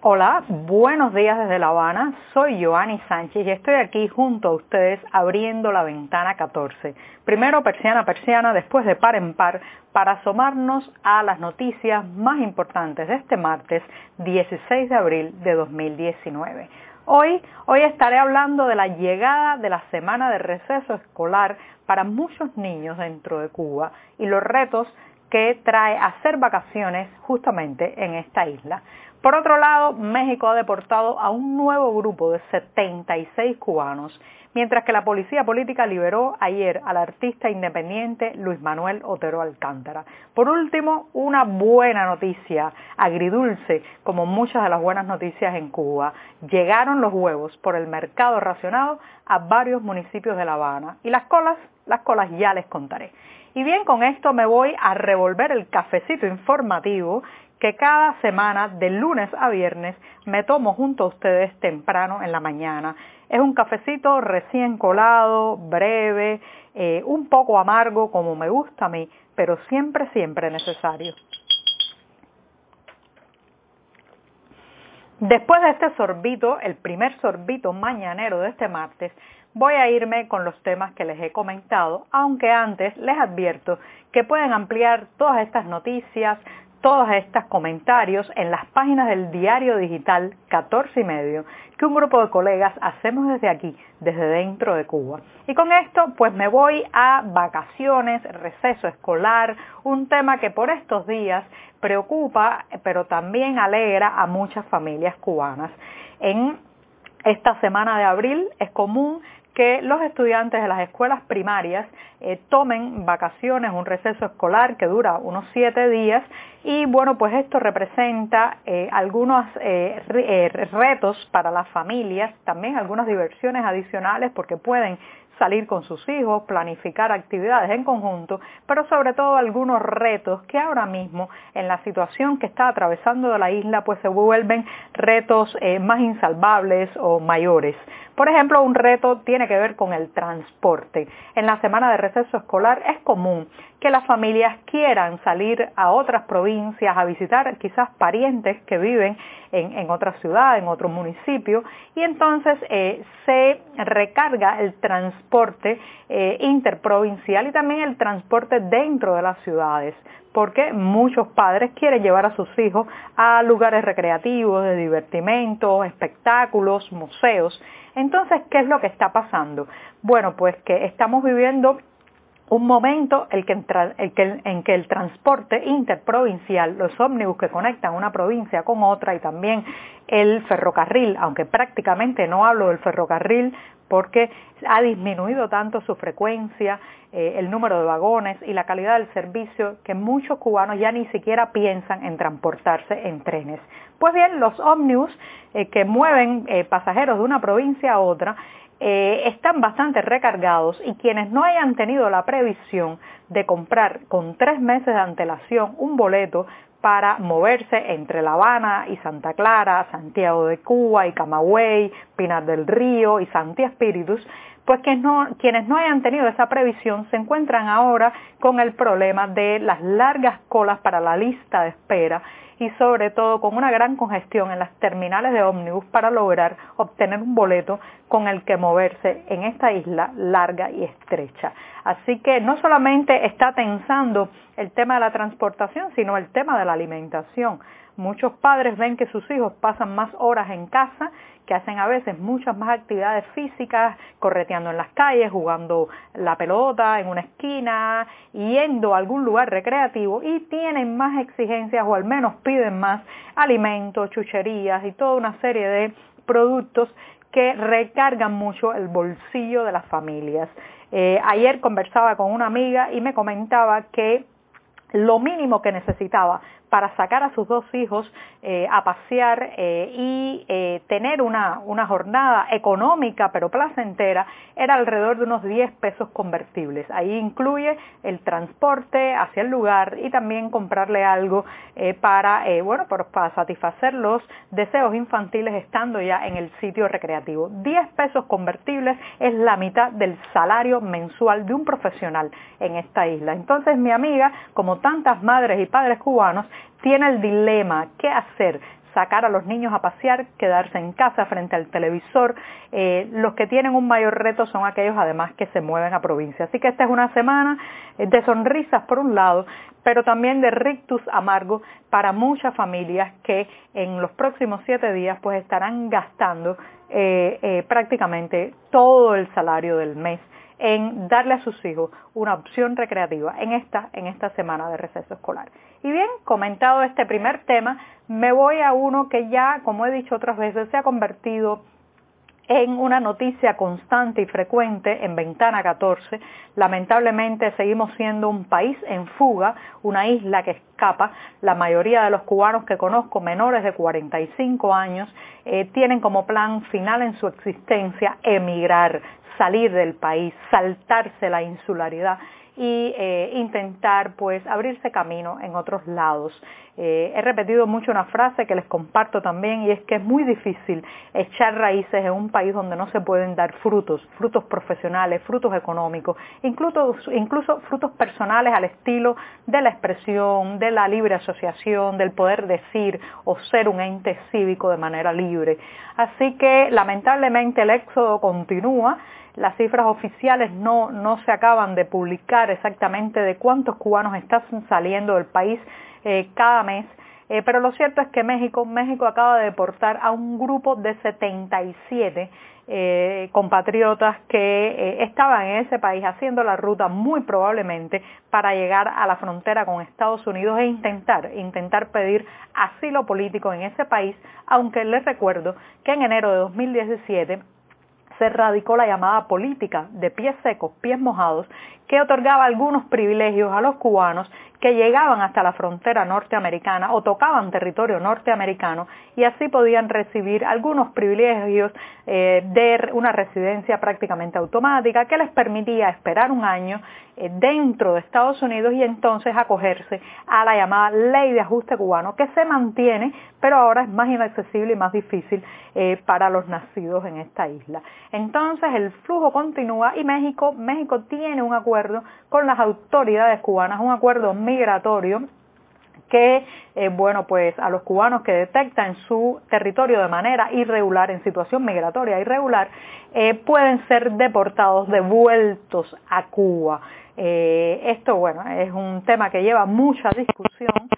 Hola, buenos días desde La Habana. Soy Joanny Sánchez y estoy aquí junto a ustedes abriendo la ventana 14. Primero persiana persiana, después de par en par, para asomarnos a las noticias más importantes de este martes 16 de abril de 2019. Hoy, hoy estaré hablando de la llegada de la semana de receso escolar para muchos niños dentro de Cuba y los retos que trae hacer vacaciones justamente en esta isla. Por otro lado, México ha deportado a un nuevo grupo de 76 cubanos, mientras que la policía política liberó ayer al artista independiente Luis Manuel Otero Alcántara. Por último, una buena noticia, agridulce, como muchas de las buenas noticias en Cuba. Llegaron los huevos por el mercado racionado a varios municipios de La Habana. Y las colas, las colas ya les contaré. Y bien, con esto me voy a revolver el cafecito informativo que cada semana, de lunes a viernes, me tomo junto a ustedes temprano en la mañana. Es un cafecito recién colado, breve, eh, un poco amargo como me gusta a mí, pero siempre, siempre necesario. Después de este sorbito, el primer sorbito mañanero de este martes, voy a irme con los temas que les he comentado, aunque antes les advierto que pueden ampliar todas estas noticias, todos estos comentarios en las páginas del diario digital 14 y medio que un grupo de colegas hacemos desde aquí, desde dentro de Cuba. Y con esto pues me voy a vacaciones, receso escolar, un tema que por estos días preocupa pero también alegra a muchas familias cubanas. En esta semana de abril es común que los estudiantes de las escuelas primarias eh, tomen vacaciones, un receso escolar que dura unos siete días y bueno, pues esto representa eh, algunos eh, retos para las familias, también algunas diversiones adicionales porque pueden salir con sus hijos, planificar actividades en conjunto, pero sobre todo algunos retos que ahora mismo en la situación que está atravesando la isla pues se vuelven retos más insalvables o mayores. Por ejemplo, un reto tiene que ver con el transporte. En la semana de receso escolar es común que las familias quieran salir a otras provincias a visitar quizás parientes que viven en, otra ciudad, en otro municipio, y entonces eh, se recarga el transporte eh, interprovincial y también el transporte dentro de las ciudades porque muchos padres quieren llevar a sus hijos a lugares recreativos, de divertimento, espectáculos, museos. Entonces, ¿qué es lo que está pasando? Bueno, pues que estamos viviendo un momento en que el transporte interprovincial, los ómnibus que conectan una provincia con otra y también el ferrocarril, aunque prácticamente no hablo del ferrocarril porque ha disminuido tanto su frecuencia, eh, el número de vagones y la calidad del servicio que muchos cubanos ya ni siquiera piensan en transportarse en trenes. Pues bien, los ómnibus eh, que mueven eh, pasajeros de una provincia a otra están bastante recargados y quienes no hayan tenido la previsión de comprar con tres meses de antelación un boleto para moverse entre La Habana y Santa Clara, Santiago de Cuba y Camagüey, Pinar del Río y Santi Espíritus, pues que no, quienes no hayan tenido esa previsión se encuentran ahora con el problema de las largas colas para la lista de espera y sobre todo con una gran congestión en las terminales de ómnibus para lograr obtener un boleto con el que moverse en esta isla larga y estrecha. Así que no solamente está tensando el tema de la transportación, sino el tema de la alimentación. Muchos padres ven que sus hijos pasan más horas en casa que hacen a veces muchas más actividades físicas, correteando en las calles, jugando la pelota en una esquina, yendo a algún lugar recreativo y tienen más exigencias o al menos piden más alimentos, chucherías y toda una serie de productos que recargan mucho el bolsillo de las familias. Eh, ayer conversaba con una amiga y me comentaba que lo mínimo que necesitaba para sacar a sus dos hijos eh, a pasear eh, y eh, tener una, una, jornada económica pero placentera era alrededor de unos 10 pesos convertibles. Ahí incluye el transporte hacia el lugar y también comprarle algo para, bueno, para satisfacer los deseos infantiles estando ya en el sitio recreativo. 10 pesos convertibles es la mitad del salario mensual de un profesional en esta isla. Entonces mi amiga, como tantas madres y padres cubanos, tiene el dilema, ¿qué hacer? sacar a los niños a pasear, quedarse en casa frente al televisor. Eh, los que tienen un mayor reto son aquellos además que se mueven a provincia. Así que esta es una semana de sonrisas por un lado, pero también de rictus amargo para muchas familias que en los próximos siete días pues estarán gastando eh, eh, prácticamente todo el salario del mes en darle a sus hijos una opción recreativa en esta, en esta semana de receso escolar. Y bien, comentado este primer tema, me voy a uno que ya, como he dicho otras veces, se ha convertido en una noticia constante y frecuente en Ventana 14. Lamentablemente seguimos siendo un país en fuga, una isla que escapa. La mayoría de los cubanos que conozco, menores de 45 años, eh, tienen como plan final en su existencia emigrar, salir del país, saltarse la insularidad y eh, intentar pues abrirse camino en otros lados. Eh, he repetido mucho una frase que les comparto también y es que es muy difícil echar raíces en un país donde no se pueden dar frutos, frutos profesionales, frutos económicos, incluso, incluso frutos personales al estilo de la expresión, de la libre asociación, del poder decir o ser un ente cívico de manera libre. Así que lamentablemente el éxodo continúa las cifras oficiales no, no se acaban de publicar exactamente de cuántos cubanos están saliendo del país eh, cada mes, eh, pero lo cierto es que México, México acaba de deportar a un grupo de 77 eh, compatriotas que estaban en ese país haciendo la ruta muy probablemente para llegar a la frontera con Estados Unidos e intentar, intentar pedir asilo político en ese país, aunque les recuerdo que en enero de 2017 se radicó la llamada política de pies secos, pies mojados, que otorgaba algunos privilegios a los cubanos que llegaban hasta la frontera norteamericana o tocaban territorio norteamericano y así podían recibir algunos privilegios eh, de una residencia prácticamente automática que les permitía esperar un año eh, dentro de Estados Unidos y entonces acogerse a la llamada ley de ajuste cubano que se mantiene pero ahora es más inaccesible y más difícil eh, para los nacidos en esta isla. Entonces el flujo continúa y México, México tiene un acuerdo con las autoridades cubanas, un acuerdo migratorio que, eh, bueno, pues a los cubanos que detectan su territorio de manera irregular, en situación migratoria irregular, eh, pueden ser deportados, devueltos a Cuba. Eh, esto, bueno, es un tema que lleva mucha discusión,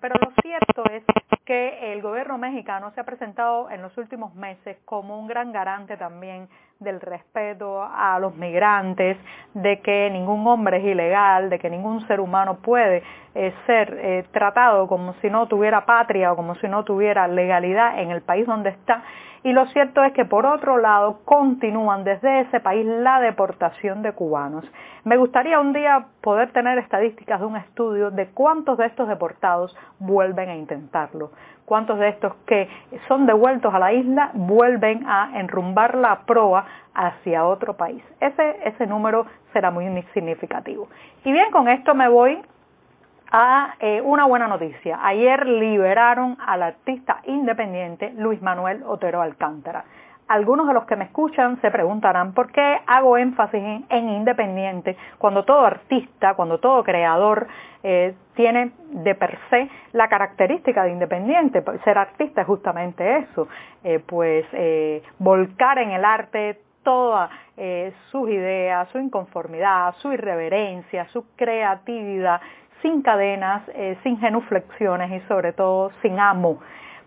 pero lo cierto es que el gobierno mexicano se ha presentado en los últimos meses como un gran garante también del respeto a los migrantes, de que ningún hombre es ilegal, de que ningún ser humano puede eh, ser eh, tratado como si no tuviera patria o como si no tuviera legalidad en el país donde está. Y lo cierto es que por otro lado continúan desde ese país la deportación de cubanos. Me gustaría un día poder tener estadísticas de un estudio de cuántos de estos deportados vuelven a intentarlo, cuántos de estos que son devueltos a la isla vuelven a enrumbar la proa hacia otro país. Ese, ese número será muy significativo. Y bien, con esto me voy a eh, una buena noticia. Ayer liberaron al artista independiente Luis Manuel Otero Alcántara. Algunos de los que me escuchan se preguntarán por qué hago énfasis en, independiente cuando todo artista, cuando todo creador eh, tiene de per se la característica de independiente. Ser artista es justamente eso, eh, pues volcar en el arte todas sus ideas, su inconformidad, su irreverencia, su creatividad, sin cadenas, eh, sin genuflexiones y sobre todo sin amo.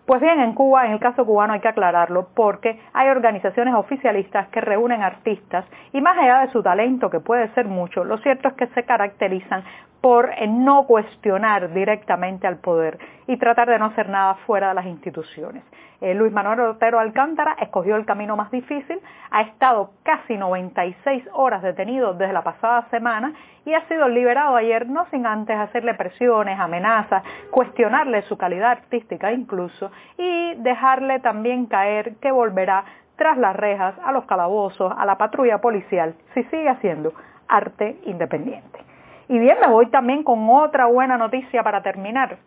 Pues bien, en Cuba, en el caso cubano hay que aclararlo porque hay organizaciones oficialistas que reúnen artistas y más allá de su talento, que puede ser mucho, lo cierto es que se caracterizan por eh, no cuestionar directamente al poder y tratar de no hacer nada fuera de las instituciones. Eh, Luis Manuel Otero Alcántara escogió el camino más difícil, ha estado casi 96 horas detenido desde la pasada semana y ha sido liberado ayer no sin antes hacerle presiones, amenazas, cuestionarle su calidad artística incluso y dejarle también caer que volverá tras las rejas, a los calabozos, a la patrulla policial, si sigue haciendo arte independiente. Y bien, me voy también con otra buena noticia para terminar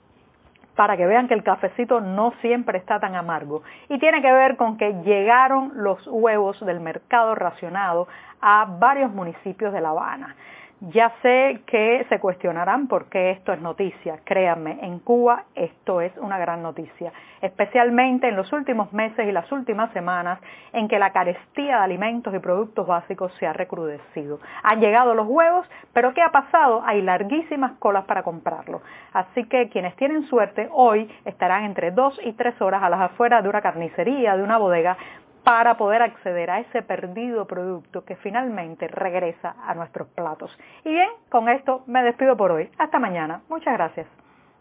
para que vean que el cafecito no siempre está tan amargo. Y tiene que ver con que llegaron los huevos del mercado racionado a varios municipios de La Habana. Ya sé que se cuestionarán por qué esto es noticia. Créanme, en Cuba esto es una gran noticia, especialmente en los últimos meses y las últimas semanas en que la carestía de alimentos y productos básicos se ha recrudecido. Han llegado los huevos, pero ¿qué ha pasado? Hay larguísimas colas para comprarlos. Así que quienes tienen suerte hoy estarán entre dos y tres horas a las afueras de una carnicería, de una bodega, para poder acceder a ese perdido producto que finalmente regresa a nuestros platos. Y bien, con esto me despido por hoy. Hasta mañana. Muchas gracias.